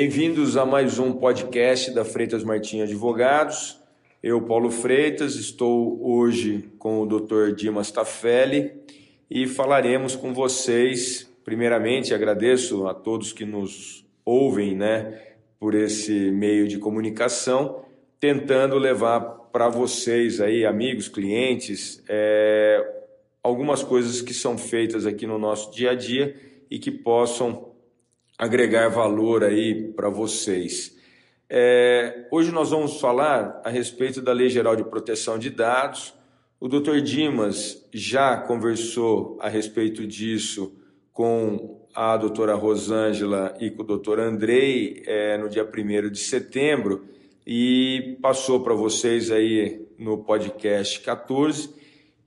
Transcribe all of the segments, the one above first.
Bem-vindos a mais um podcast da Freitas Martins Advogados. Eu, Paulo Freitas, estou hoje com o Dr. Dimas Tafelli e falaremos com vocês. Primeiramente, agradeço a todos que nos ouvem, né, por esse meio de comunicação, tentando levar para vocês aí, amigos, clientes, é, algumas coisas que são feitas aqui no nosso dia a dia e que possam agregar valor aí para vocês. É, hoje nós vamos falar a respeito da Lei Geral de Proteção de Dados. O Dr. Dimas já conversou a respeito disso com a doutora Rosângela e com o doutor Andrei é, no dia 1 de setembro e passou para vocês aí no podcast 14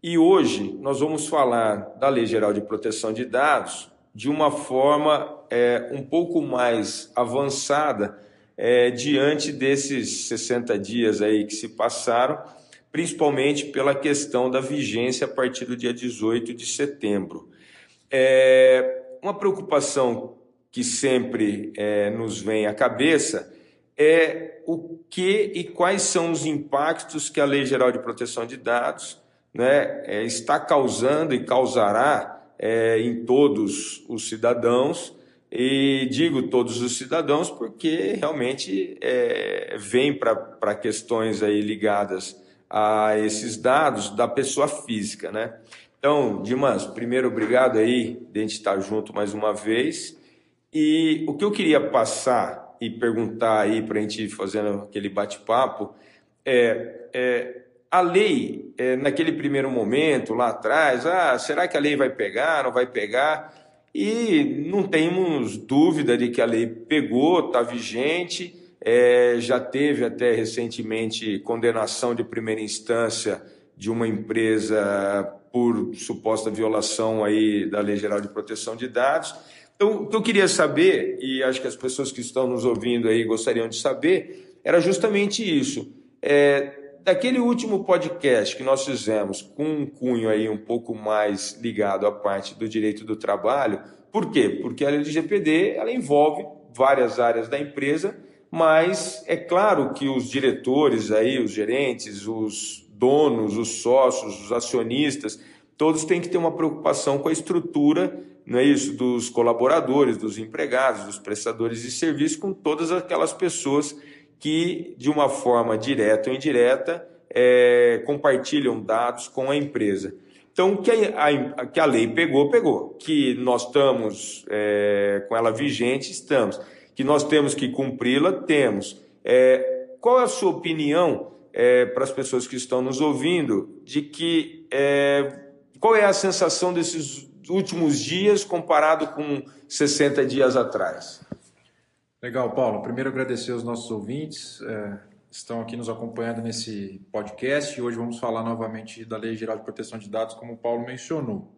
e hoje nós vamos falar da Lei Geral de Proteção de Dados de uma forma é, um pouco mais avançada é, diante desses 60 dias aí que se passaram, principalmente pela questão da vigência a partir do dia 18 de setembro. É, uma preocupação que sempre é, nos vem à cabeça é o que e quais são os impactos que a Lei Geral de Proteção de Dados né, é, está causando e causará é, em todos os cidadãos, e digo todos os cidadãos porque realmente é, vem para questões aí ligadas a esses dados da pessoa física, né? Então, Dimas, primeiro obrigado aí de a gente estar junto mais uma vez. E o que eu queria passar e perguntar aí para a gente fazendo aquele bate-papo é, é a lei, é, naquele primeiro momento, lá atrás, ah, será que a lei vai pegar, não vai pegar? E não temos dúvida de que a lei pegou, está vigente, é, já teve até recentemente condenação de primeira instância de uma empresa por suposta violação aí da Lei Geral de Proteção de Dados. Então, o que eu queria saber, e acho que as pessoas que estão nos ouvindo aí gostariam de saber, era justamente isso. É, daquele último podcast que nós fizemos com um cunho aí um pouco mais ligado à parte do direito do trabalho, por quê? Porque a LGPD ela envolve várias áreas da empresa, mas é claro que os diretores aí, os gerentes, os donos, os sócios, os acionistas, todos têm que ter uma preocupação com a estrutura, não é isso, dos colaboradores, dos empregados, dos prestadores de serviço, com todas aquelas pessoas que, de uma forma direta ou indireta, é, compartilham dados com a empresa. Então, que a, a, que a lei pegou, pegou. Que nós estamos é, com ela vigente, estamos. Que nós temos que cumpri-la, temos. É, qual é a sua opinião é, para as pessoas que estão nos ouvindo de que é, qual é a sensação desses últimos dias comparado com 60 dias atrás? Legal, Paulo. Primeiro agradecer aos nossos ouvintes é, estão aqui nos acompanhando nesse podcast e hoje vamos falar novamente da Lei Geral de Proteção de Dados, como o Paulo mencionou.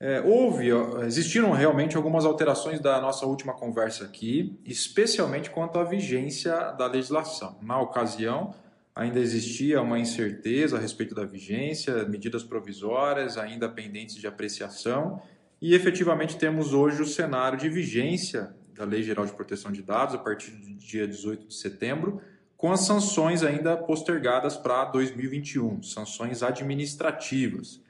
É, houve, existiram realmente algumas alterações da nossa última conversa aqui, especialmente quanto à vigência da legislação. Na ocasião, ainda existia uma incerteza a respeito da vigência, medidas provisórias ainda pendentes de apreciação, e efetivamente temos hoje o cenário de vigência da Lei Geral de Proteção de Dados a partir do dia 18 de setembro, com as sanções ainda postergadas para 2021, sanções administrativas.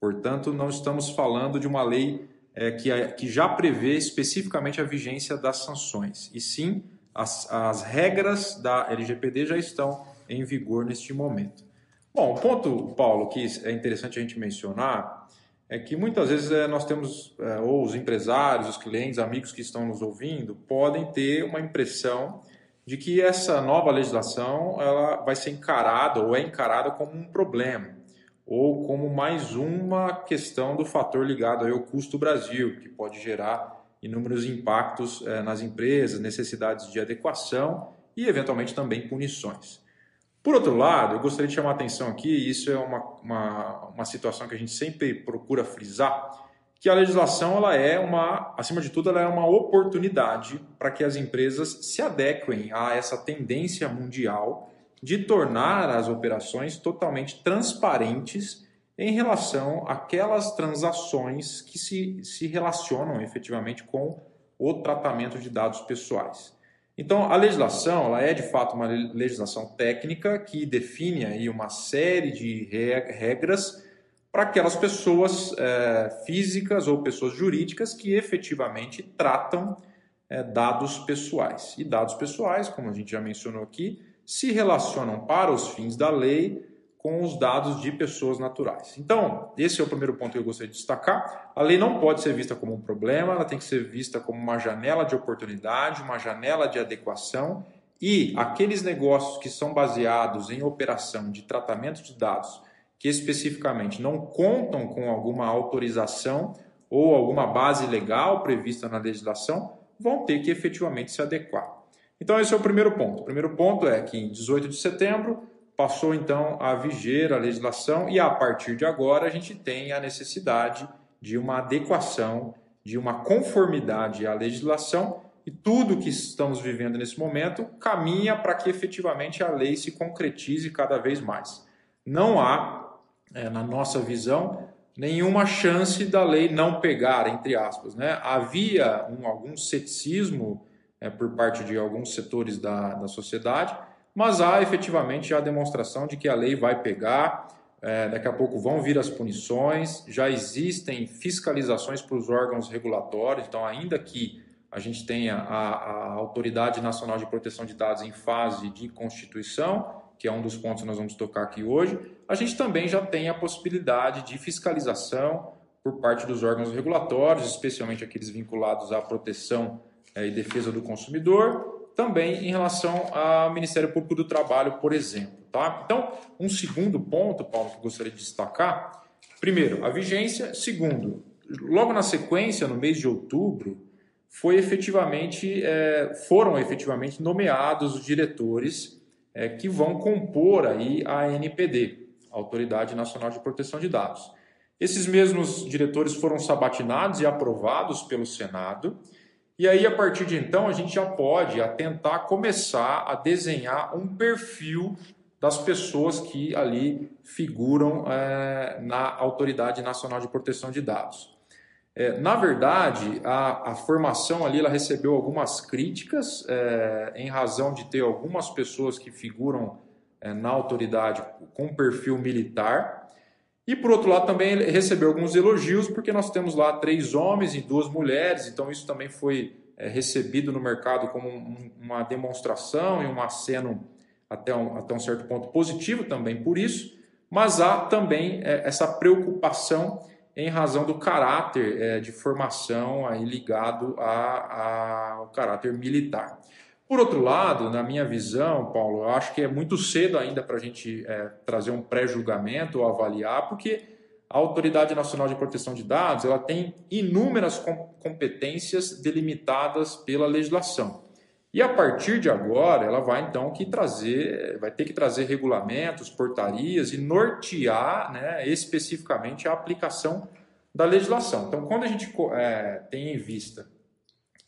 Portanto, não estamos falando de uma lei é, que, que já prevê especificamente a vigência das sanções, e sim as, as regras da LGPD já estão em vigor neste momento. Bom, o ponto, Paulo, que é interessante a gente mencionar é que muitas vezes é, nós temos, é, ou os empresários, os clientes, amigos que estão nos ouvindo, podem ter uma impressão de que essa nova legislação ela vai ser encarada ou é encarada como um problema ou como mais uma questão do fator ligado ao custo Brasil, que pode gerar inúmeros impactos é, nas empresas, necessidades de adequação e, eventualmente, também punições. Por outro lado, eu gostaria de chamar a atenção aqui, e isso é uma, uma, uma situação que a gente sempre procura frisar, que a legislação ela é uma, acima de tudo, ela é uma oportunidade para que as empresas se adequem a essa tendência mundial de tornar as operações totalmente transparentes em relação àquelas transações que se, se relacionam efetivamente com o tratamento de dados pessoais. Então, a legislação ela é de fato uma legislação técnica que define aí uma série de regras para aquelas pessoas é, físicas ou pessoas jurídicas que efetivamente tratam é, dados pessoais. E dados pessoais, como a gente já mencionou aqui, se relacionam para os fins da lei com os dados de pessoas naturais. Então, esse é o primeiro ponto que eu gostaria de destacar. A lei não pode ser vista como um problema, ela tem que ser vista como uma janela de oportunidade, uma janela de adequação e aqueles negócios que são baseados em operação de tratamento de dados que especificamente não contam com alguma autorização ou alguma base legal prevista na legislação, vão ter que efetivamente se adequar. Então, esse é o primeiro ponto. O primeiro ponto é que em 18 de setembro passou então a viger a legislação e a partir de agora a gente tem a necessidade de uma adequação, de uma conformidade à legislação e tudo que estamos vivendo nesse momento caminha para que efetivamente a lei se concretize cada vez mais. Não há, é, na nossa visão, nenhuma chance da lei não pegar, entre aspas. Né? Havia um, algum ceticismo é, por parte de alguns setores da, da sociedade, mas há efetivamente a demonstração de que a lei vai pegar, é, daqui a pouco vão vir as punições, já existem fiscalizações para os órgãos regulatórios, então, ainda que a gente tenha a, a Autoridade Nacional de Proteção de Dados em fase de constituição, que é um dos pontos que nós vamos tocar aqui hoje, a gente também já tem a possibilidade de fiscalização por parte dos órgãos regulatórios, especialmente aqueles vinculados à proteção é, e defesa do consumidor, também em relação ao Ministério Público do Trabalho, por exemplo. Tá? Então, um segundo ponto, Paulo, que eu gostaria de destacar: primeiro, a vigência, segundo, logo na sequência, no mês de outubro, foi efetivamente, é, foram efetivamente nomeados os diretores é, que vão compor aí a NPD, Autoridade Nacional de Proteção de Dados. Esses mesmos diretores foram sabatinados e aprovados pelo Senado e aí, a partir de então, a gente já pode tentar começar a desenhar um perfil das pessoas que ali figuram é, na Autoridade Nacional de Proteção de Dados. É, na verdade, a, a, formação ali ela recebeu algumas críticas é, em razão de ter algumas pessoas que figuram na autoridade com perfil militar e por outro lado também recebeu alguns elogios, porque nós temos lá três homens e duas mulheres, então isso também foi é, recebido no mercado como um, uma demonstração e um aceno até um, até um certo ponto positivo também por isso, mas há também é, essa preocupação em razão do caráter é, de formação aí ligado ao caráter militar. Por outro lado, na minha visão, Paulo, eu acho que é muito cedo ainda para a gente é, trazer um pré-julgamento ou avaliar, porque a Autoridade Nacional de Proteção de Dados ela tem inúmeras competências delimitadas pela legislação. E a partir de agora, ela vai então que trazer, vai ter que trazer regulamentos, portarias e nortear né, especificamente a aplicação da legislação. Então, quando a gente é, tem em vista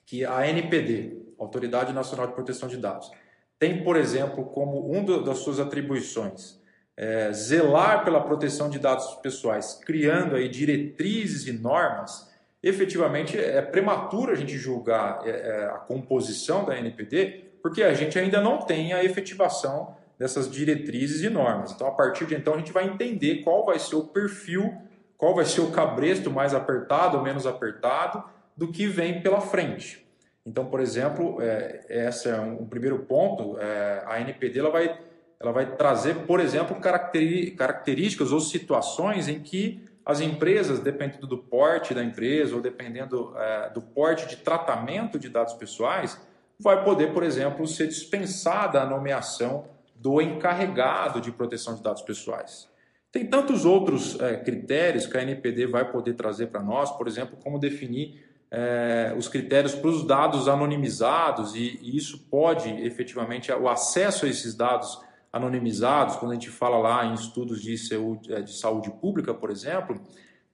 que a NPD, Autoridade Nacional de Proteção de Dados, tem, por exemplo, como uma das suas atribuições é, zelar pela proteção de dados pessoais, criando aí diretrizes e normas, efetivamente é prematuro a gente julgar é, é a composição da NPD, porque a gente ainda não tem a efetivação dessas diretrizes e normas. Então, a partir de então, a gente vai entender qual vai ser o perfil, qual vai ser o cabresto mais apertado ou menos apertado do que vem pela frente. Então, por exemplo, é, esse é um, primeiro ponto. É, a NPD ela vai, ela vai trazer, por exemplo, características ou situações em que as empresas, dependendo do porte da empresa ou dependendo é, do porte de tratamento de dados pessoais, vai poder, por exemplo, ser dispensada a nomeação do encarregado de proteção de dados pessoais. Tem tantos outros é, critérios que a NPD vai poder trazer para nós, por exemplo, como definir é, os critérios para os dados anonimizados, e, e, isso pode efetivamente, o acesso a esses dados anonimizados, quando a gente fala lá em estudos de saúde, é, de saúde pública, por exemplo,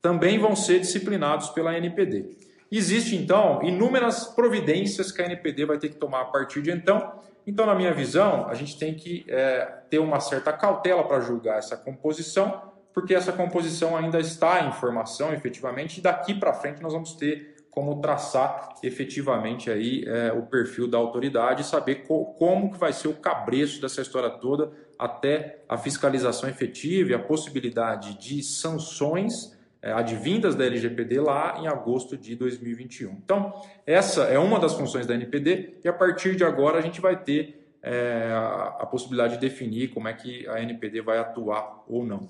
também vão ser disciplinados pela NPD. Existem, então, inúmeras providências que a NPD vai ter que tomar a partir de então. Então, na minha visão, a gente tem que é, ter uma certa cautela para julgar essa composição, porque essa composição ainda está em formação, efetivamente, e daqui para frente nós vamos ter como traçar efetivamente aí é, o perfil da autoridade e saber co como que vai ser o cabreço dessa história toda até a fiscalização efetiva e a possibilidade de sanções é, advindas da LGPD lá em agosto de 2021. Então, essa é uma das funções da NPD e a partir de agora a gente vai ter é, a, a, possibilidade de definir como é que a NPD vai atuar ou não.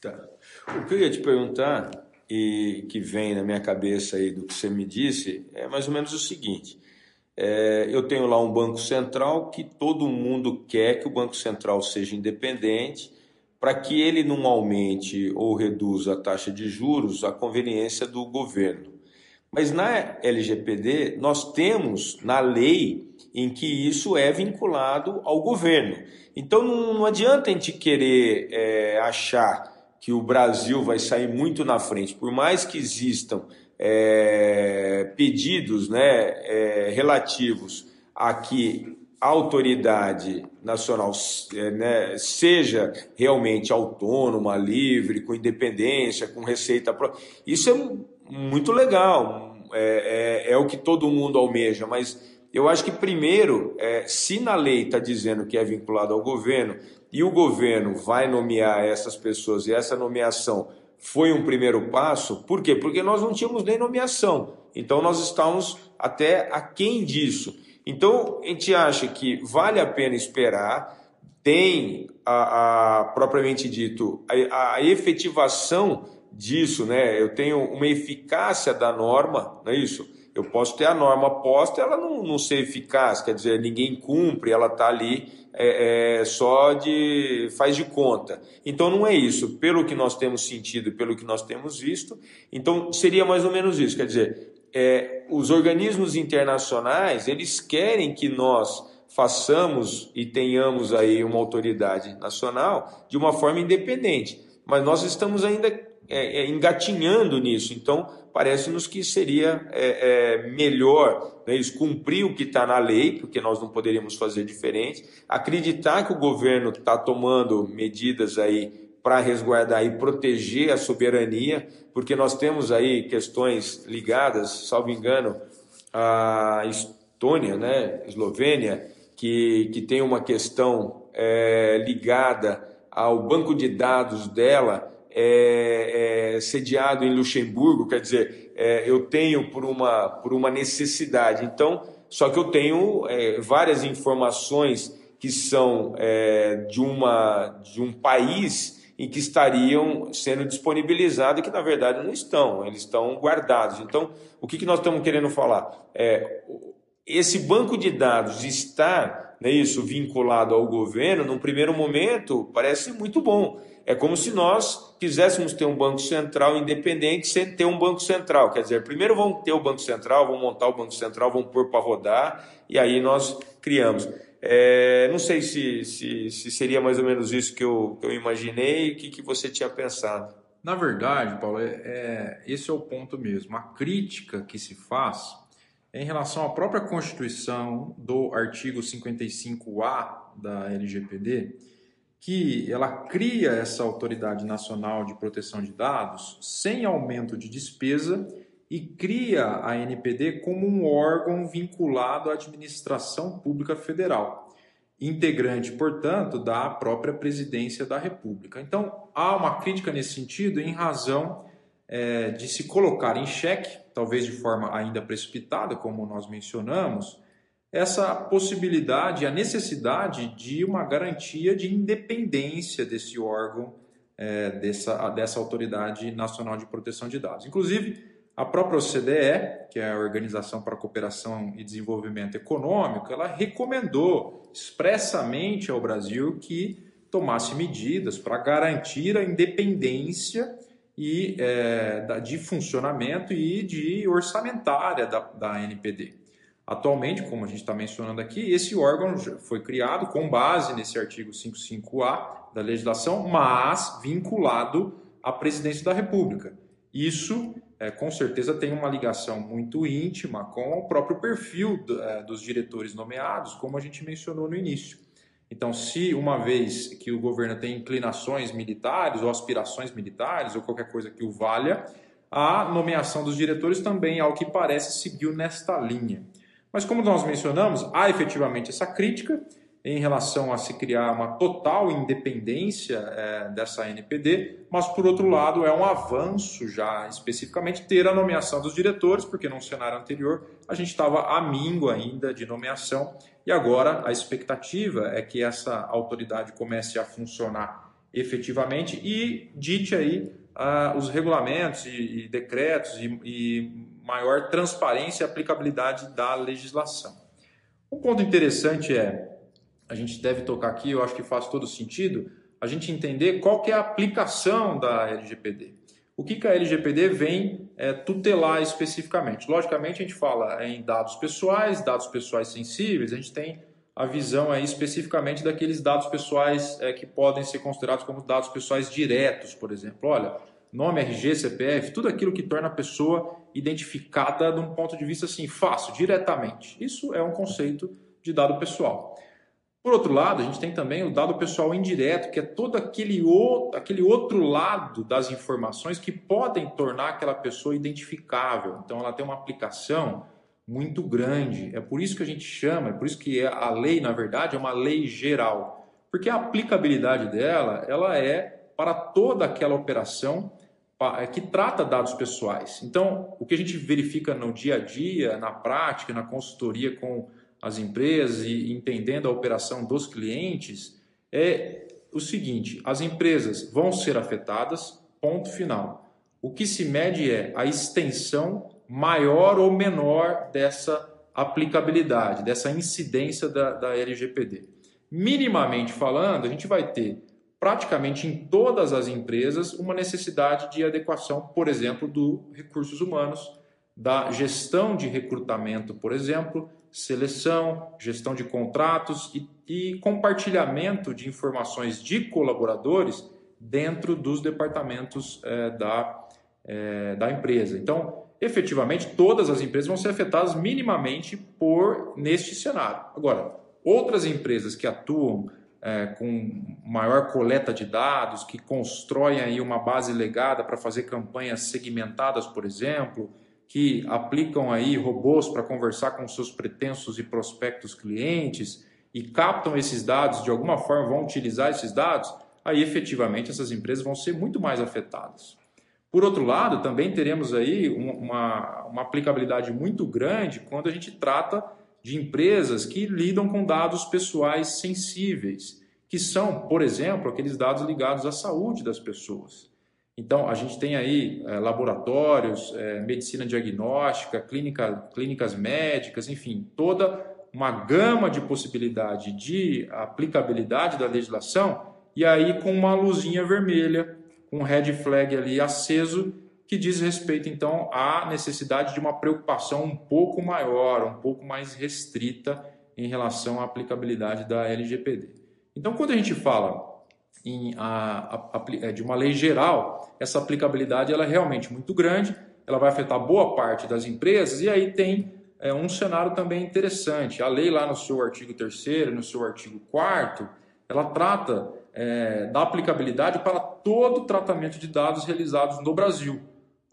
Tá. O que eu ia te perguntar e que vem na minha cabeça aí do que você me disse é mais ou menos o seguinte. É, eu tenho lá um Banco Central que todo mundo quer que o Banco Central seja independente para que ele não aumente ou reduza a taxa de juros à conveniência do governo. Mas na LGPD, nós temos na lei em que isso é vinculado ao governo. Então não, adianta a gente querer é, achar que o Brasil vai sair muito na frente, por mais que existam é, pedidos né, é, relativos a que a autoridade nacional é, né, seja realmente autônoma, livre, com independência, com receita própria. Isso é muito legal, é, é, é, o que todo mundo almeja, mas eu acho que primeiro, é, se na lei está dizendo que é vinculado ao governo, e o governo vai nomear essas pessoas e essa nomeação foi um primeiro passo, por quê? Porque nós não tínhamos nem nomeação, então nós estávamos até aquém disso. Então a gente acha que vale a pena esperar, tem a, a propriamente dito a, a efetivação disso, né? Eu tenho uma eficácia da norma, não é isso? Eu posso ter a norma posta, ela não, não ser eficaz, quer dizer, ninguém cumpre, ela está ali é, é, só de faz de conta. Então não é isso. Pelo que nós temos sentido, pelo que nós temos visto, então seria mais ou menos isso. Quer dizer, é, os organismos internacionais eles querem que nós façamos e tenhamos aí uma autoridade nacional de uma forma independente, mas nós estamos ainda é, é, engatinhando nisso. Então, parece-nos que seria é, é, melhor né, cumprir o que está na lei, porque nós não poderíamos fazer diferente, acreditar que o governo está tomando medidas aí para resguardar e proteger a soberania, porque nós temos aí questões ligadas, salvo engano, à Estônia, né, Eslovênia, que, que tem uma questão é, ligada ao banco de dados dela, é, é, sediado em Luxemburgo, quer dizer, é, eu tenho por uma, por uma necessidade. Então, só que eu tenho é, várias informações que são é, de, uma, de um país em que estariam sendo disponibilizados e que na verdade não estão, eles estão guardados. Então, o que, que nós estamos querendo falar? É, esse banco de dados está, né, isso, vinculado ao governo, num primeiro momento, parece muito bom. É como se nós quiséssemos ter um banco central independente sem ter um banco central. Quer dizer, primeiro vamos ter o banco central, vamos montar o banco central, vamos pôr para rodar e aí nós criamos. É, não sei se, se, se, seria mais ou menos isso que eu, que eu imaginei, o que, que você tinha pensado. Na verdade, Paulo, é, é, esse é o ponto mesmo. A crítica que se faz é em relação à própria Constituição do artigo 55A da LGPD, que ela cria essa Autoridade Nacional de Proteção de Dados sem aumento de despesa e cria a NPD como um órgão vinculado à administração pública federal, integrante, portanto, da própria presidência da República. Então, há uma crítica nesse sentido em razão é, de se colocar em xeque, talvez de forma ainda precipitada, como nós mencionamos, essa possibilidade, a necessidade de uma garantia de independência desse órgão, é, dessa, dessa Autoridade Nacional de Proteção de Dados. Inclusive, a própria OCDE, que é a Organização para a Cooperação e Desenvolvimento Econômico, ela recomendou expressamente ao Brasil que tomasse medidas para garantir a independência e, é, de funcionamento e de orçamentária da, da NPD. Atualmente, como a gente está mencionando aqui, esse órgão foi criado com base nesse artigo 55A da legislação, mas vinculado à presidência da República. Isso, é, com certeza, tem uma ligação muito íntima com o próprio perfil do, é, dos diretores nomeados, como a gente mencionou no início. Então, se uma vez que o governo tem inclinações militares ou aspirações militares ou qualquer coisa que o valha, A nomeação dos diretores também, ao que parece, seguiu nesta linha. Mas como nós mencionamos, há efetivamente essa crítica em relação a se criar uma total independência é, dessa NPD, mas por outro lado é um avanço já especificamente ter a nomeação dos diretores, porque no cenário anterior a gente estava a míngua ainda de nomeação e agora a expectativa é que essa autoridade comece a funcionar efetivamente e dite aí uh, os regulamentos e, e decretos e, e maior transparência e aplicabilidade da legislação. Um ponto interessante é a gente deve tocar aqui, eu acho que faz todo sentido, a gente entender qual que é a aplicação da LGPD. O que, que a LGPD vem é, tutelar especificamente? Logicamente, a gente fala em dados pessoais, dados pessoais sensíveis, a gente tem a visão aí especificamente daqueles dados pessoais é, que podem ser considerados como dados pessoais diretos, por exemplo. Olha, nome, RG, CPF, tudo aquilo que torna a pessoa identificada de um ponto de vista assim, fácil, diretamente. Isso é um conceito de dado pessoal. Por outro lado, a gente tem também o dado pessoal indireto, que é todo aquele outro, aquele outro lado das informações que podem tornar aquela pessoa identificável. Então, ela tem uma aplicação muito grande. É por isso que a gente chama, é por isso que a lei, na verdade, é uma lei geral. Porque a aplicabilidade dela, ela é para toda aquela operação é, que trata dados pessoais. Então, o que a gente verifica no dia a dia, na prática, na consultoria com as empresas e entendendo a operação dos clientes é o seguinte: as empresas vão ser afetadas, ponto final. O que se mede é a extensão maior ou menor dessa aplicabilidade, dessa incidência da, da LGPD. Minimamente falando, a gente vai ter praticamente em todas as empresas uma necessidade de adequação, por exemplo, do recursos humanos, da gestão de recrutamento, por exemplo, seleção, gestão de contratos e, e compartilhamento de informações de colaboradores dentro dos departamentos é, da, é, da empresa. Então, efetivamente, todas as empresas vão ser afetadas minimamente por neste cenário. Agora, outras empresas que atuam é, com maior coleta de dados, que constroem aí uma base legada para fazer campanhas segmentadas, por exemplo, que aplicam aí robôs para conversar com seus pretensos e prospectos clientes e captam esses dados, de alguma forma vão utilizar esses dados, aí efetivamente essas empresas vão ser muito mais afetadas. Por outro lado, também teremos aí uma, uma aplicabilidade muito grande quando a gente trata de empresas que lidam com dados pessoais sensíveis, que são, por exemplo, aqueles dados ligados à saúde das pessoas. Então, a gente tem aí é, laboratórios, é, medicina diagnóstica, clínica, clínicas médicas, enfim, toda uma gama de possibilidade de aplicabilidade da legislação, e aí com uma luzinha vermelha, com um red flag ali aceso, que diz respeito, então, à necessidade de uma preocupação um pouco maior, um pouco mais restrita em relação à aplicabilidade da LGPD. Então, quando a gente fala em a, a, é, de uma lei geral, essa aplicabilidade ela é realmente muito grande, ela vai afetar boa parte das empresas, e aí tem é, um cenário também interessante. A lei, lá no seu artigo 3, no seu artigo 4, ela trata é, da aplicabilidade para todo tratamento de dados realizados no Brasil.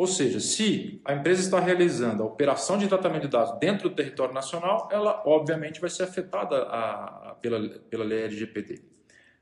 Ou seja, se a empresa está realizando a operação de tratamento de dados dentro do território nacional, ela obviamente vai ser afetada a, a, pela, pela lei LGPD.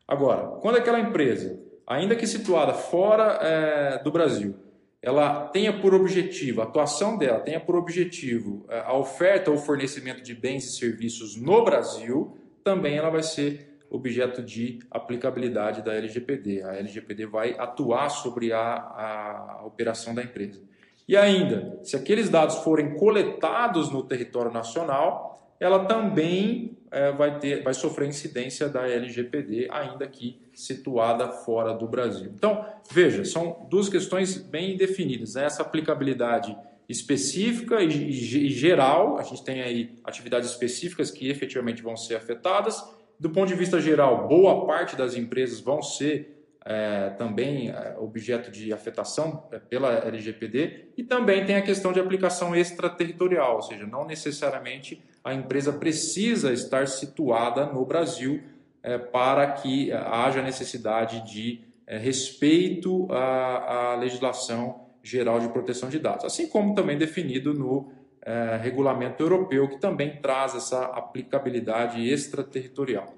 Agora, quando aquela empresa, ainda que situada fora é, do Brasil, ela tenha por objetivo, a atuação dela tenha por objetivo é, a oferta ou fornecimento de bens e serviços no Brasil, também ela vai ser objeto de aplicabilidade da LGPD. A LGPD vai atuar sobre a, a operação da empresa. E ainda, se aqueles dados forem coletados no território nacional, ela também é, vai, ter, vai sofrer incidência da LGPD, ainda que situada fora do Brasil. Então, veja, são duas questões bem definidas. Né? Essa aplicabilidade específica e, geral, a gente tem aí atividades específicas que efetivamente vão ser afetadas. Do ponto de vista geral, boa parte das empresas vão ser é, também é, objeto de afetação é, pela LGPD e também tem a questão de aplicação extraterritorial, ou seja, não necessariamente a empresa precisa estar situada no Brasil é, para que é, haja necessidade de respeito à, à, legislação Geral de Proteção de Dados, assim como também definido no é, regulamento europeu, que também traz essa aplicabilidade extraterritorial.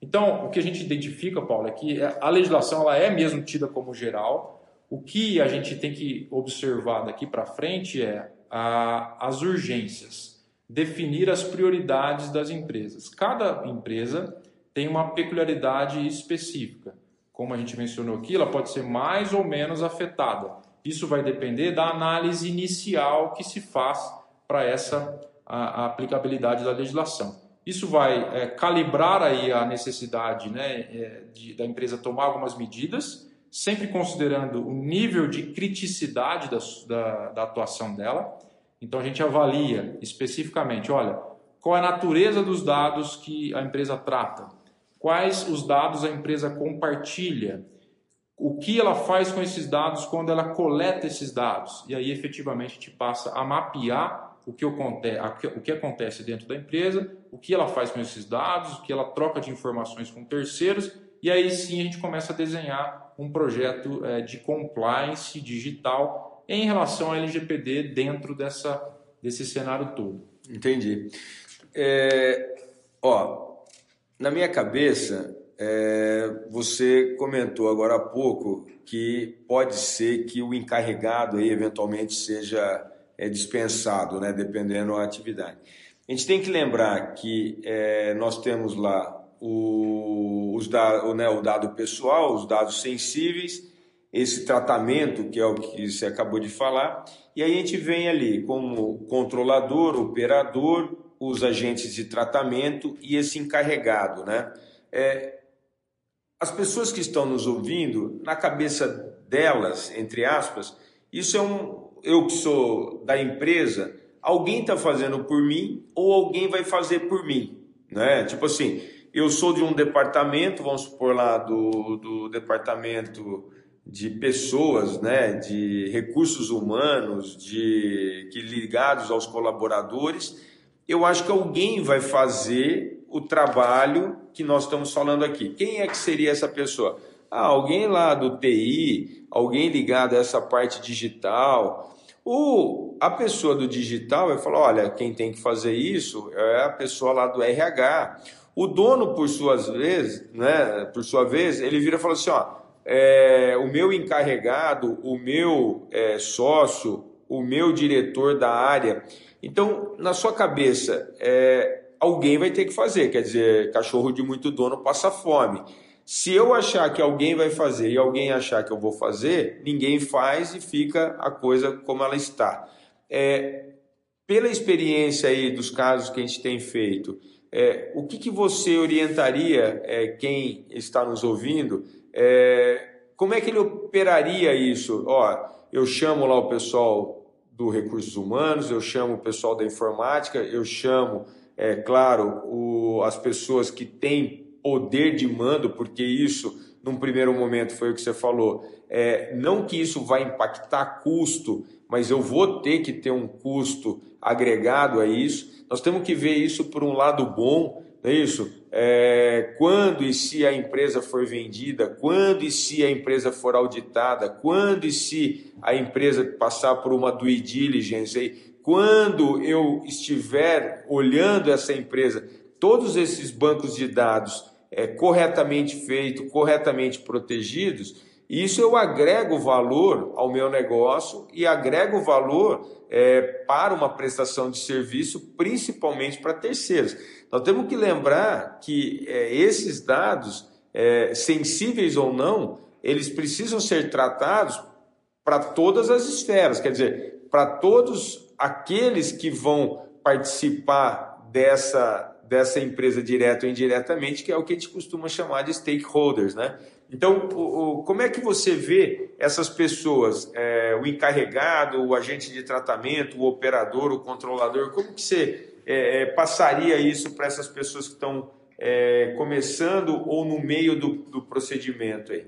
Então, o que a gente identifica, Paulo, é que a legislação ela é mesmo tida como geral. O que a gente tem que observar daqui para frente é a, as urgências, definir as prioridades das empresas. Cada empresa tem uma peculiaridade específica. Como a gente mencionou aqui, ela pode ser mais ou menos afetada. Isso vai depender da análise inicial que se faz para essa a, a aplicabilidade da legislação. Isso vai é, calibrar aí a necessidade né, é, de, da empresa tomar algumas medidas, sempre considerando o nível de criticidade da, da, da atuação dela. Então a gente avalia especificamente, olha, qual é a natureza dos dados que a empresa trata, quais os dados a empresa compartilha, o que ela faz com esses dados quando ela coleta esses dados. E aí efetivamente a gente passa a mapear o que, o que acontece dentro da empresa, o que ela faz com esses dados, o que ela troca de informações com terceiros, e aí sim a gente começa a desenhar um projeto é, de compliance digital em relação ao LGPD dentro dessa, desse cenário todo. Entendi. É, ó, na minha cabeça, é, você comentou agora há pouco que pode ser que o encarregado aí eventualmente seja é dispensado, né, dependendo da atividade. A gente tem que lembrar que é, nós temos lá o, os da, o, né, o dado pessoal, os dados sensíveis, esse tratamento, que é o que você acabou de falar, e aí a gente vem ali como controlador, operador, os agentes de tratamento e esse encarregado. Né? É, as pessoas que estão nos ouvindo, na cabeça delas, entre aspas, isso é um, eu que sou da empresa, alguém está fazendo por mim ou alguém vai fazer por mim, né? Tipo assim, eu sou de um departamento, vamos supor lá do, do departamento de pessoas, né, de recursos humanos, de que ligados aos colaboradores, eu acho que alguém vai fazer o trabalho que nós estamos falando aqui. Quem é que seria essa pessoa? Ah, alguém lá do TI, alguém ligado a essa parte digital. O, a pessoa do digital vai falar: olha, quem tem que fazer isso é a pessoa lá do RH. O dono, por suas vezes, né, por sua vez, ele vira e fala assim: ó, é, o meu encarregado, o meu é, sócio, o meu diretor da área. Então, na sua cabeça, é, alguém vai ter que fazer. Quer dizer, cachorro de muito dono passa fome. Se eu achar que alguém vai fazer e alguém achar que eu vou fazer, ninguém faz e fica a coisa como ela está. É, pela experiência aí dos casos que a gente tem feito, é, o que, que você orientaria é, quem está nos ouvindo? É, como é que ele operaria isso? Ó, eu chamo lá o pessoal do recursos humanos, eu chamo o pessoal da informática, eu chamo, é claro, o, as pessoas que têm poder de mando, porque isso, num primeiro momento, foi o que você falou. É, não que isso vai impactar custo, mas eu vou ter que ter um custo agregado a isso. Nós temos que ver isso por um lado bom, não é isso? É, quando e se a empresa for vendida, quando e se a empresa for auditada, quando e se a empresa passar por uma due diligence, quando eu estiver olhando essa empresa, todos esses bancos de dados é, corretamente feito, corretamente protegidos, isso eu agrego valor ao meu negócio e agrego valor é, para uma prestação de serviço, principalmente para terceiros. Nós temos que lembrar que é, esses dados, é, sensíveis ou não, eles precisam ser tratados para todas as esferas, quer dizer, para todos aqueles que vão participar dessa, dessa empresa direto ou indiretamente, que é o que a gente costuma chamar de stakeholders, né? Então, o, o, como é que você vê essas pessoas, é, o encarregado, o agente de tratamento, o operador, o controlador, como que você é, é passaria isso para essas pessoas que estão é, começando ou no meio do, do procedimento aí?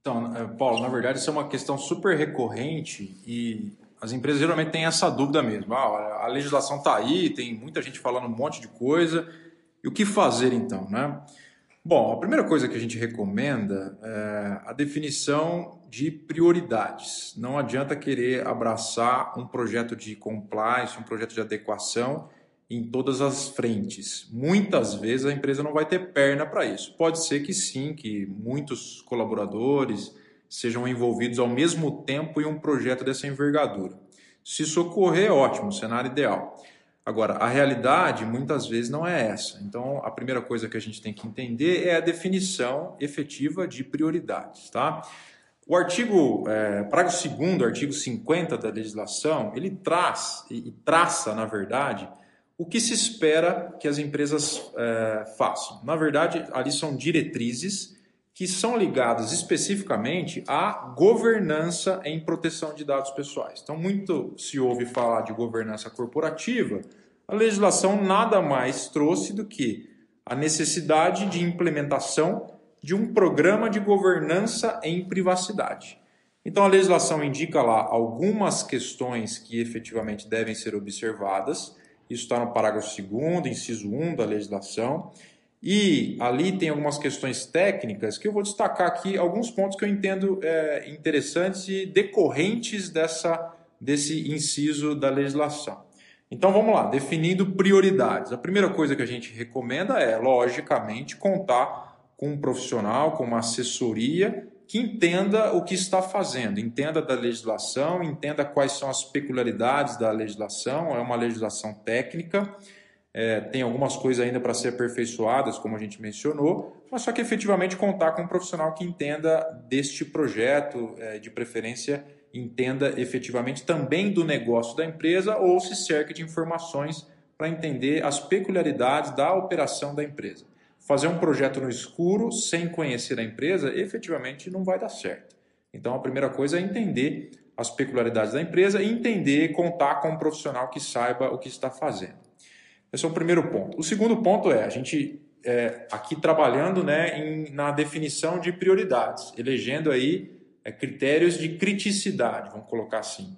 Então, é, Paulo, na verdade isso é uma questão super recorrente e as empresas geralmente têm essa dúvida mesmo. Ah, a legislação está aí, tem muita gente falando um monte de coisa. E o que fazer então, né? Bom, a primeira coisa que a gente recomenda é a definição de prioridades. Não adianta querer abraçar um projeto de compliance, um projeto de adequação em todas as frentes. Muitas vezes a empresa não vai ter perna para isso. Pode ser que sim, que muitos colaboradores sejam envolvidos ao mesmo tempo em um projeto dessa envergadura. Se isso ocorrer, ótimo, cenário ideal. Agora, a realidade muitas vezes não é essa. Então, a primeira coisa que a gente tem que entender é a definição efetiva de prioridades. Tá? O artigo, é, parágrafo 2 artigo 50 da legislação, ele traz e, traça, na verdade, o que se espera que as empresas é, façam. Na verdade, ali são diretrizes que são ligadas especificamente à governança em proteção de dados pessoais. Então, muito se ouve falar de governança corporativa, a legislação nada mais trouxe do que a necessidade de implementação de um programa de governança em privacidade. Então, a legislação indica lá algumas questões que efetivamente devem ser observadas. Isso está no parágrafo 2, inciso 1 da legislação. E ali tem algumas questões técnicas que eu vou destacar aqui alguns pontos que eu entendo é, interessantes e decorrentes dessa, desse inciso da legislação. Então vamos lá, definindo prioridades. A primeira coisa que a gente recomenda é, logicamente, contar com um profissional, com uma assessoria que entenda o que está fazendo, entenda da legislação, entenda quais são as peculiaridades da legislação, é uma legislação técnica é, tem algumas coisas ainda para ser aperfeiçoadas, como a gente mencionou, mas só que efetivamente contar com um profissional que entenda deste projeto, é, de preferência entenda efetivamente também do negócio da empresa ou se cerque de informações para entender as peculiaridades da operação da empresa. Fazer um projeto no escuro sem conhecer a empresa efetivamente não vai dar certo. Então a primeira coisa é entender as peculiaridades da empresa e entender, contar com um profissional que saiba o que está fazendo. Esse é o primeiro ponto. O segundo ponto é a gente é, aqui trabalhando né, em, na definição de prioridades, elegendo aí é, critérios de criticidade, vamos colocar assim.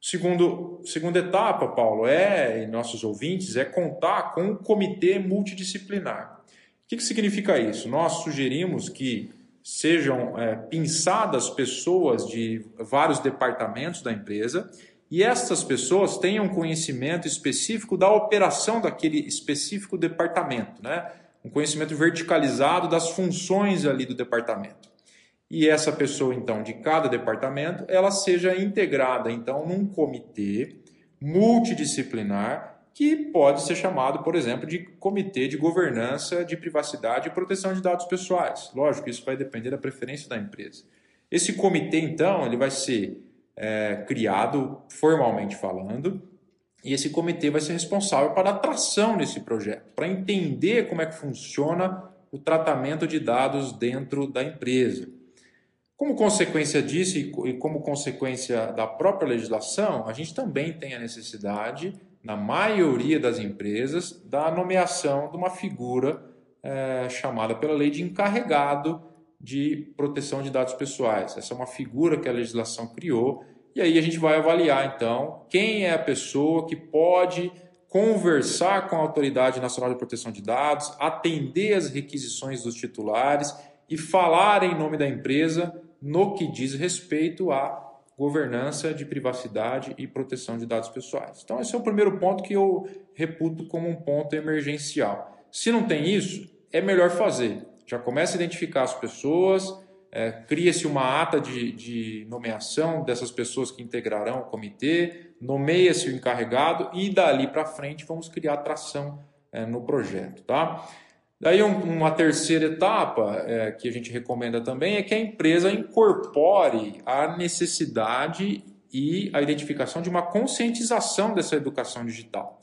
Segundo, segunda etapa, Paulo, é, e nossos ouvintes, é contar com um comitê multidisciplinar. O que, que significa isso? Nós sugerimos que sejam é, pinçadas pessoas de vários departamentos da empresa e essas pessoas tenham conhecimento específico da operação daquele específico departamento, né? um conhecimento verticalizado das funções ali do departamento. E essa pessoa, então, de cada departamento, ela seja integrada, então, num comitê multidisciplinar que pode ser chamado, por exemplo, de comitê de governança de privacidade e proteção de dados pessoais. Lógico, isso vai depender da preferência da empresa. Esse comitê, então, ele vai ser é, criado formalmente falando, e esse comitê vai ser responsável para a atração nesse projeto, para entender como é que funciona o tratamento de dados dentro da empresa. Como consequência disso e como consequência da própria legislação, a gente também tem a necessidade, na maioria das empresas, da nomeação de uma figura é, chamada pela lei de encarregado de proteção de dados pessoais. Essa é uma figura que a legislação criou e aí a gente vai avaliar então quem é a pessoa que pode conversar com a Autoridade Nacional de Proteção de Dados, atender as requisições dos titulares e falar em nome da empresa no que diz respeito à governança de privacidade e proteção de dados pessoais. Então, esse é o primeiro ponto que eu reputo como um ponto emergencial. Se não tem isso, é melhor fazer. Já começa a identificar as pessoas, é, cria-se uma ata de, de, nomeação dessas pessoas que integrarão o comitê, nomeia-se o encarregado e dali para frente vamos criar tração é, no projeto. Tá? Daí um, uma terceira etapa é, que a gente recomenda também é que a empresa incorpore a necessidade e a identificação de uma conscientização dessa educação digital.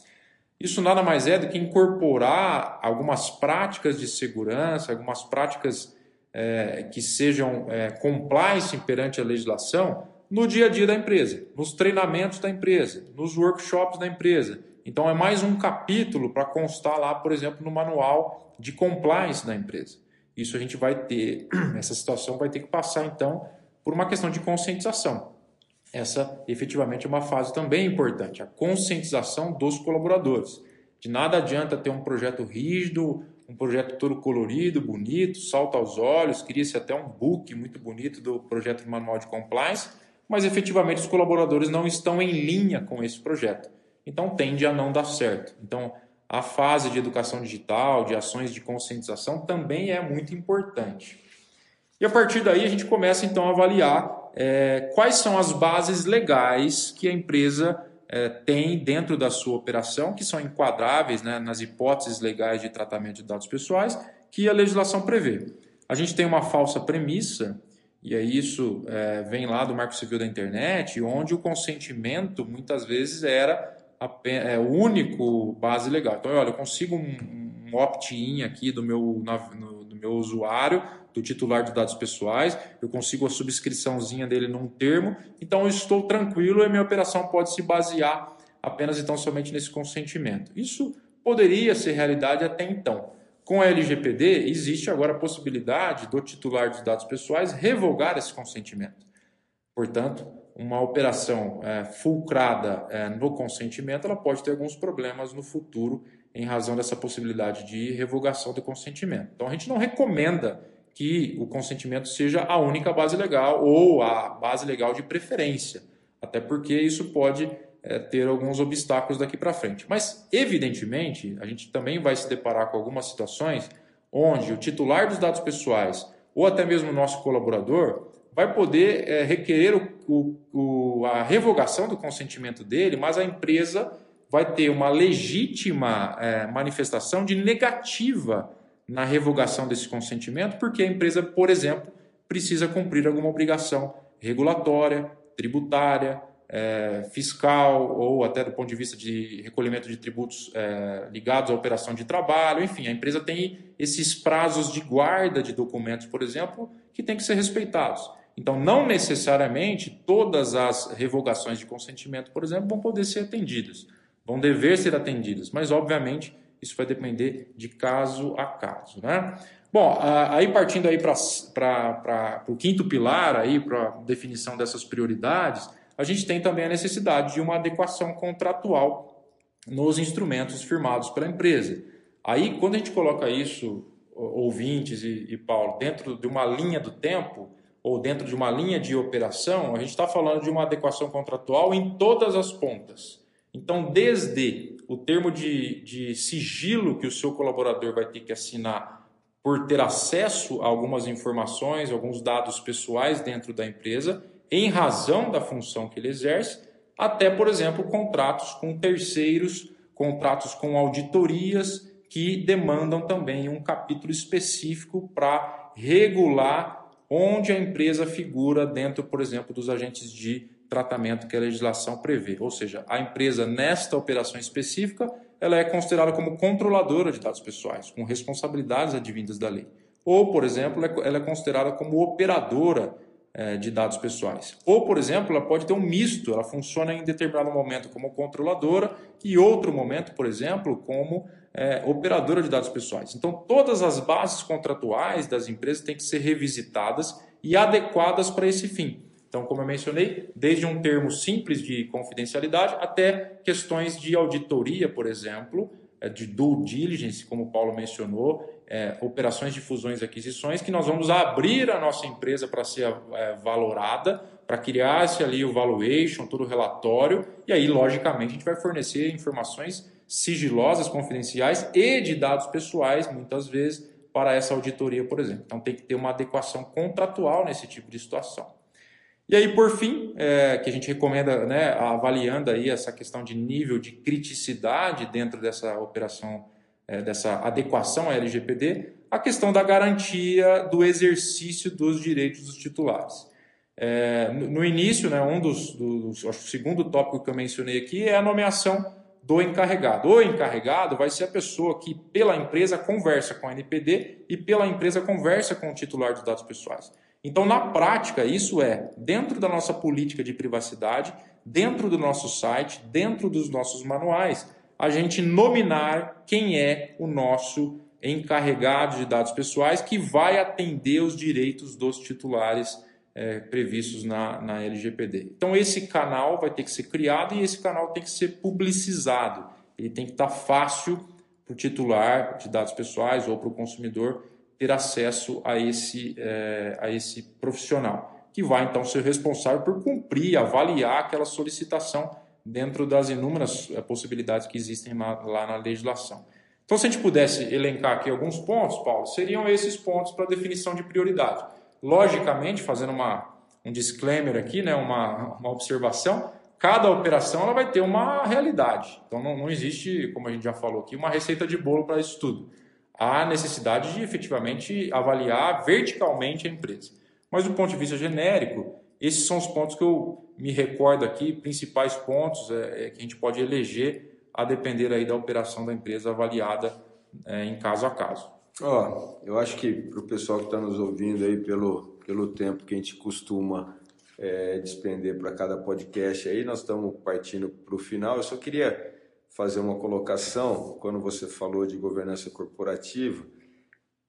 Isso nada mais é do que incorporar algumas práticas de segurança, algumas práticas é, que sejam é, compliance perante a legislação no dia a dia da empresa, nos treinamentos da empresa, nos workshops da empresa. Então, é mais um capítulo para constar lá, por exemplo, no manual de compliance da empresa. Isso a gente vai ter, essa situação vai ter que passar, então, por uma questão de conscientização. Essa, efetivamente, é uma fase também importante, a conscientização dos colaboradores. De nada adianta ter um projeto rígido, um projeto todo colorido, bonito, salta aos olhos, cria-se até um book muito bonito do projeto de manual de compliance, mas efetivamente os colaboradores não estão em linha com esse projeto. Então tende a não dar certo. Então a fase de educação digital, de ações de conscientização também é muito importante. E a partir daí a gente começa então a avaliar é, quais são as bases legais que a empresa é, tem dentro da sua operação, que são enquadráveis né, nas hipóteses legais de tratamento de dados pessoais que a legislação prevê. A gente tem uma falsa premissa, e aí isso é, vem lá do Marco Civil da Internet, onde o consentimento muitas vezes era é, o único base legal. Então, olha, eu consigo um, um opt-in aqui do meu, na, no, meu usuário do titular de dados pessoais, eu consigo a subscriçãozinha dele num termo, então eu estou tranquilo e minha operação pode se basear apenas então somente nesse consentimento. Isso poderia ser realidade até então. Com a LGPD, existe agora a possibilidade do titular de dados pessoais revogar esse consentimento. Portanto, uma operação é, fulcrada é, no consentimento, ela pode ter alguns problemas no futuro em razão dessa possibilidade de revogação do consentimento. Então, a gente não recomenda que o consentimento seja a única base legal ou a base legal de preferência, até porque isso pode é, ter alguns obstáculos daqui para frente. Mas, evidentemente, a gente também vai se deparar com algumas situações onde o titular dos dados pessoais ou até mesmo o nosso colaborador vai poder é, requerer o, o, a revogação do consentimento dele, mas a empresa vai ter uma legítima é, manifestação de negativa na revogação desse consentimento, porque a empresa, por exemplo, precisa cumprir alguma obrigação regulatória, tributária, é, fiscal ou até do ponto de vista de recolhimento de tributos é, ligados à operação de trabalho. Enfim, a empresa tem esses prazos de guarda de documentos, por exemplo, que tem que ser respeitados. Então, não necessariamente todas as revogações de consentimento, por exemplo, vão poder ser atendidas, vão dever ser atendidas, mas obviamente isso vai depender de caso a caso, né? Bom, aí partindo aí para o quinto pilar aí para definição dessas prioridades, a gente tem também a necessidade de uma adequação contratual nos instrumentos firmados pela empresa. Aí, quando a gente coloca isso, ouvintes e, e Paulo, dentro de uma linha do tempo ou dentro de uma linha de operação, a gente está falando de uma adequação contratual em todas as pontas. Então, desde o termo de, de sigilo que o seu colaborador vai ter que assinar por ter acesso a algumas informações, alguns dados pessoais dentro da empresa, em razão da função que ele exerce, até, por exemplo, contratos com terceiros, contratos com auditorias que demandam também um capítulo específico para regular onde a empresa figura dentro, por exemplo, dos agentes de tratamento que a legislação prevê. Ou seja, a empresa, nesta operação específica, ela é considerada como controladora de dados pessoais, com responsabilidades advindas da lei. Ou, por exemplo, ela é considerada como operadora é, de dados pessoais. Ou, por exemplo, ela pode ter um misto, ela funciona em determinado momento como controladora e outro momento, por exemplo, como é, operadora de dados pessoais. Então, todas as bases contratuais das empresas têm que ser revisitadas e adequadas para esse fim. Então, como eu mencionei, desde um termo simples de confidencialidade até questões de auditoria, por exemplo, é, de due diligence, como o Paulo mencionou, é, operações de fusões e aquisições, que nós vamos abrir a nossa empresa para ser é, valorada, para criar-se ali o valuation, todo o relatório, e aí, logicamente, a gente vai fornecer informações sigilosas, confidenciais e de dados pessoais, muitas vezes, para essa auditoria, por exemplo. Então, tem que ter uma adequação contratual nesse tipo de situação. E aí, por fim, é, que a gente recomenda, né, avaliando aí essa questão de nível de criticidade dentro dessa operação, é, dessa adequação à LGPD, a questão da garantia do exercício dos direitos dos titulares. É, no início, né, um dos, dos acho, o segundo tópico que eu mencionei aqui é a nomeação do encarregado. O encarregado vai ser a pessoa que, pela empresa, conversa com a NPD e pela empresa conversa com o titular dos dados pessoais. Então, na prática, isso é dentro da nossa política de privacidade, dentro do nosso site, dentro dos nossos manuais, a gente nominar quem é o nosso encarregado de dados pessoais que vai atender os direitos dos titulares é, previstos na, na LGPD. Então, esse canal vai ter que ser criado e esse canal tem que ser publicizado. Ele tem que estar fácil para o titular de dados pessoais ou para o consumidor ter acesso a esse, é, a esse profissional, que vai então ser responsável por cumprir, avaliar aquela solicitação dentro das inúmeras é, possibilidades que existem lá, na legislação. Então, se a gente pudesse elencar aqui alguns pontos, Paulo, seriam esses pontos para definição de prioridade. Logicamente, fazendo uma, um disclaimer aqui, né, uma, uma observação, cada operação ela vai ter uma realidade. Então, não, não existe, como a gente já falou aqui, uma receita de bolo para isso tudo. Há necessidade de efetivamente avaliar verticalmente a empresa. Mas, do ponto de vista genérico, esses são os pontos que eu me recordo aqui, principais pontos é, é que a gente pode eleger a depender aí da operação da empresa avaliada é, em caso a caso. Ó, oh, eu acho que para o pessoal que está nos ouvindo aí pelo, pelo tempo que a gente costuma é, despender para cada podcast aí, nós estamos partindo para o final. Eu só queria fazer uma colocação quando você falou de governança corporativa.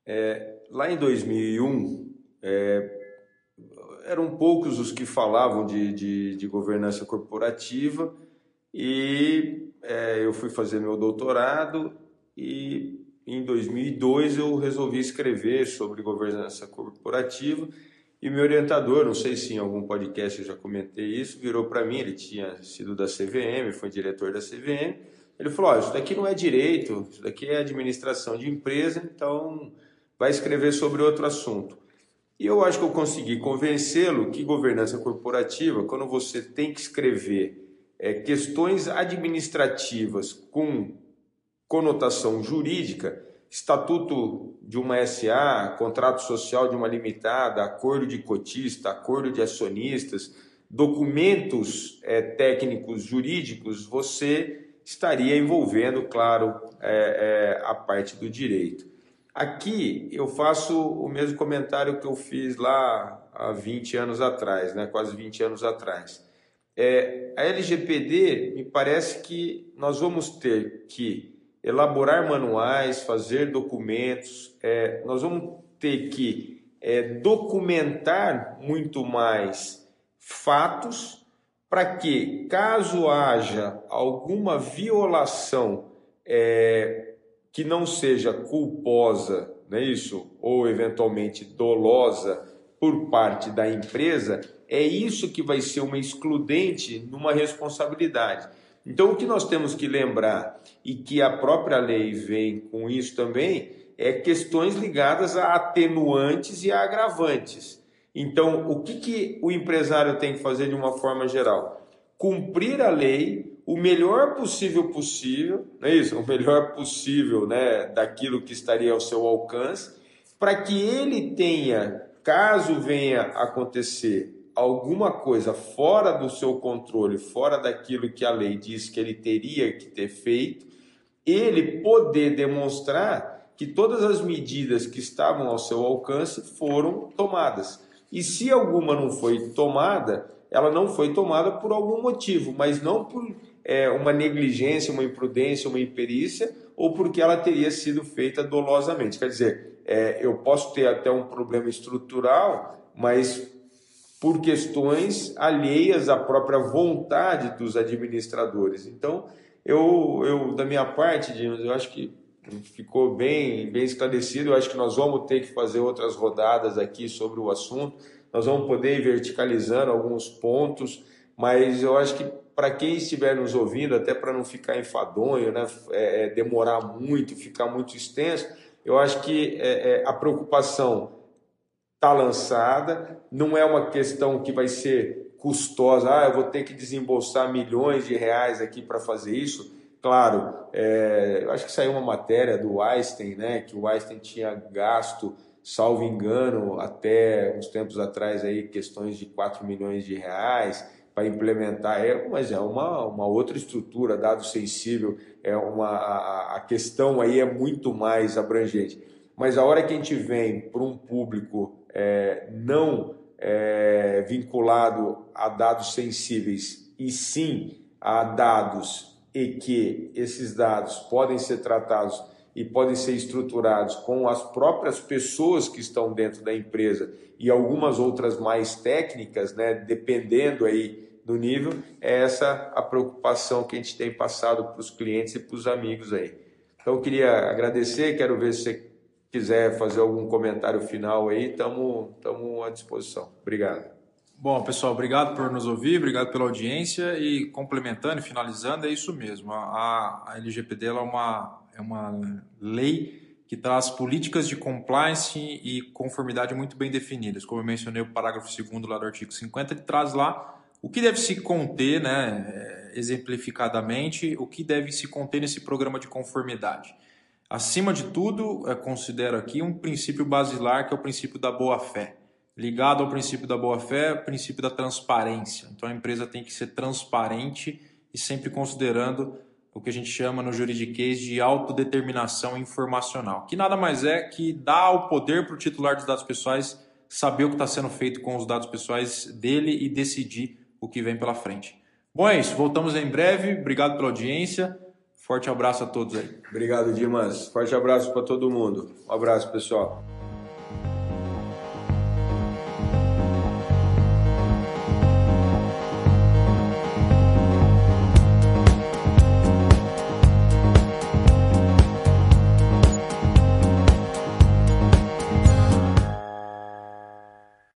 É, lá em 2001, é, eram poucos os que falavam de, de, de governança corporativa e é, eu fui fazer meu doutorado e em 2002 eu resolvi escrever sobre governança corporativa e meu orientador, não sei se em algum podcast eu já comentei isso, virou para mim, ele tinha sido da CVM, foi diretor da CVM, ele falou, oh, isso daqui não é direito, isso daqui é administração de empresa, então vai escrever sobre outro assunto. E eu acho que eu consegui convencê-lo que governança corporativa, quando você tem que escrever é, questões administrativas com conotação jurídica, estatuto de uma SA, contrato social de uma limitada, acordo de cotista, acordo de acionistas, documentos é, técnicos jurídicos, você estaria envolvendo, claro, é, é, a parte do direito. Aqui eu faço o mesmo comentário que eu fiz lá há 20 anos atrás, né, quase 20 anos atrás. É, a LGPD, me parece que nós vamos ter que elaborar manuais, fazer documentos, é, nós vamos ter que é, documentar muito mais fatos para que, caso haja alguma violação é, que não seja culposa, não é isso? Ou eventualmente dolosa por parte da empresa, é isso que vai ser uma excludente numa responsabilidade. Então, o que nós temos que lembrar, e que a própria lei vem com isso também, é questões ligadas a atenuantes e a agravantes. Então, o que, que o empresário tem que fazer de uma forma geral? Cumprir a lei o melhor possível possível, não é isso? O melhor possível né, daquilo que estaria ao seu alcance, para que ele tenha, caso venha acontecer alguma coisa fora do seu controle, fora daquilo que a lei diz que ele teria que ter feito, ele poder demonstrar que todas as medidas que estavam ao seu alcance foram tomadas. E se alguma não foi tomada, ela não foi tomada por algum motivo, mas não por é, uma negligência, uma imprudência, uma imperícia, ou porque ela teria sido feita dolosamente. Quer dizer, é, eu posso ter até um problema estrutural, mas por questões alheias à própria vontade dos administradores. Então, eu, eu da minha parte, Dimas, eu acho que ficou bem, bem esclarecido. Eu acho que nós vamos ter que fazer outras rodadas aqui sobre o assunto. Nós vamos poder ir verticalizando alguns pontos, mas eu acho que para quem estiver nos ouvindo, até para não ficar enfadonho, né, é, é, demorar muito, ficar muito extenso, eu acho que é, é a preocupação está lançada, não é uma questão que vai ser custosa, ah, eu vou ter que desembolsar milhões de reais aqui para fazer isso. Claro, é, eu acho que saiu uma matéria do Einstein, né, que o Einstein tinha gasto, salvo engano, até uns tempos atrás aí questões de 4 milhões de reais para implementar, é, mas é uma, uma outra estrutura, dado sensível, é uma, a, a questão aí é muito mais abrangente. Mas a hora que a gente vem para um público é, não é, vinculado a dados sensíveis, e sim a dados e que esses dados podem ser tratados e podem ser estruturados com as próprias pessoas que estão dentro da empresa e algumas outras mais técnicas, né, dependendo aí do nível, é essa a preocupação que a gente tem passado para os clientes e para os amigos aí. Então, eu queria agradecer, quero ver se você quiser fazer algum comentário final aí, estamos à disposição. Obrigado. Bom, pessoal, obrigado por nos ouvir, obrigado pela audiência e complementando e finalizando, é isso mesmo. A, a LGPD é, uma, é uma lei que traz políticas de compliance e conformidade muito bem definidas. Como eu mencionei o parágrafo 2 lá do artigo 50, ele traz lá o que deve se conter, né, é, exemplificadamente, o que deve se conter nesse programa de conformidade. Acima de tudo, considero aqui um princípio basilar que é o princípio da boa-fé ligado ao princípio da boa-fé, princípio da transparência. Então a empresa tem que ser transparente e sempre considerando o que a gente chama no juridiquês de autodeterminação informacional, que nada mais é que dar o poder para o titular dos dados pessoais saber o que está sendo feito com os dados pessoais dele e decidir o que vem pela frente. Bom, é isso. Voltamos em breve. Obrigado pela audiência. Forte abraço a todos aí. Obrigado, Dimas. Forte abraço para todo mundo. Um abraço, pessoal.